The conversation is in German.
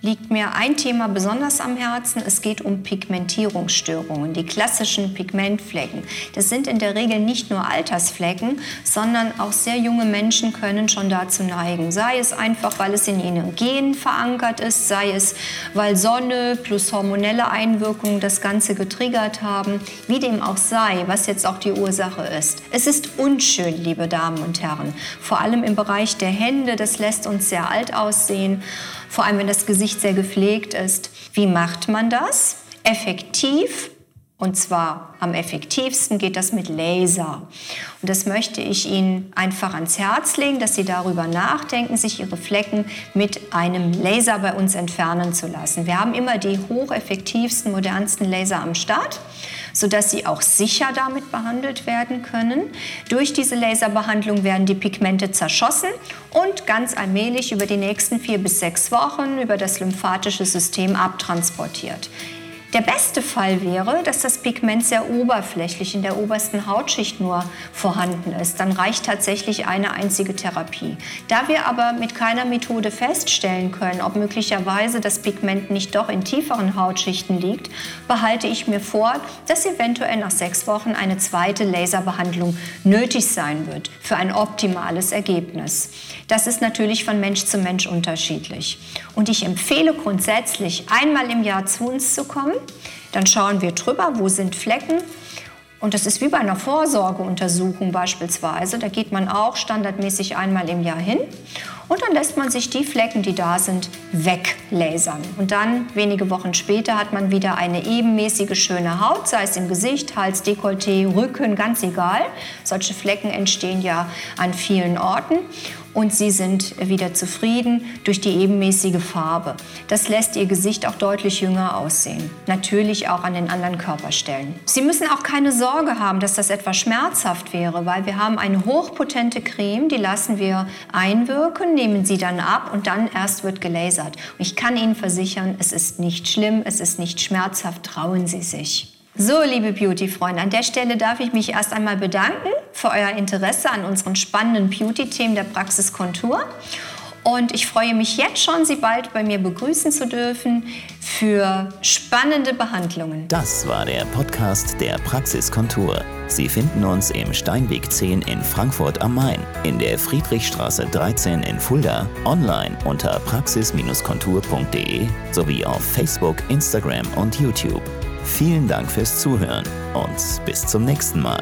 liegt mir ein Thema besonders am Herzen. Es geht um Pigmentierungsstörungen, die klassischen Pigmentflecken. Das sind in der Regel nicht nur Altersflecken, sondern auch sehr junge Menschen können schon dazu neigen. Sei es einfach, weil es in ihren Genen verankert ist, sei es, weil Sonne plus hormonelle Einwirkungen das Ganze getriggert haben. Wie dem auch sei, was jetzt auch die Ursache ist. Es ist unschön, liebe Damen und Herren. Vor allem im Bereich der Hände, das lässt uns sehr alt aussehen vor allem wenn das Gesicht sehr gepflegt ist. Wie macht man das? Effektiv und zwar am effektivsten geht das mit Laser. Und das möchte ich Ihnen einfach ans Herz legen, dass Sie darüber nachdenken, sich Ihre Flecken mit einem Laser bei uns entfernen zu lassen. Wir haben immer die hocheffektivsten, modernsten Laser am Start, sodass Sie auch sicher damit behandelt werden können. Durch diese Laserbehandlung werden die Pigmente zerschossen und ganz allmählich über die nächsten vier bis sechs Wochen über das lymphatische System abtransportiert. Der beste Fall wäre, dass das Pigment sehr oberflächlich in der obersten Hautschicht nur vorhanden ist. Dann reicht tatsächlich eine einzige Therapie. Da wir aber mit keiner Methode feststellen können, ob möglicherweise das Pigment nicht doch in tieferen Hautschichten liegt, behalte ich mir vor, dass eventuell nach sechs Wochen eine zweite Laserbehandlung nötig sein wird für ein optimales Ergebnis. Das ist natürlich von Mensch zu Mensch unterschiedlich. Und ich empfehle grundsätzlich, einmal im Jahr zu uns zu kommen. Dann schauen wir drüber, wo sind Flecken. Und das ist wie bei einer Vorsorgeuntersuchung beispielsweise. Da geht man auch standardmäßig einmal im Jahr hin. Und dann lässt man sich die Flecken, die da sind, weglasern. Und dann, wenige Wochen später, hat man wieder eine ebenmäßige, schöne Haut, sei es im Gesicht, Hals, Dekolleté, Rücken, ganz egal. Solche Flecken entstehen ja an vielen Orten und sie sind wieder zufrieden durch die ebenmäßige Farbe. Das lässt ihr Gesicht auch deutlich jünger aussehen. Natürlich auch an den anderen Körperstellen. Sie müssen auch keine Sorge haben, dass das etwas schmerzhaft wäre, weil wir haben eine hochpotente Creme, die lassen wir einwirken, nehmen sie dann ab und dann erst wird gelasert. Und ich kann Ihnen versichern, es ist nicht schlimm, es ist nicht schmerzhaft, trauen Sie sich. So, liebe Beauty-Freunde, an der Stelle darf ich mich erst einmal bedanken für euer Interesse an unseren spannenden Beauty-Themen der Praxis Kontur. Und ich freue mich jetzt schon, Sie bald bei mir begrüßen zu dürfen für spannende Behandlungen. Das war der Podcast der Praxiskontur. Sie finden uns im Steinweg 10 in Frankfurt am Main, in der Friedrichstraße 13 in Fulda, online unter praxis-kontur.de sowie auf Facebook, Instagram und YouTube. Vielen Dank fürs Zuhören und bis zum nächsten Mal.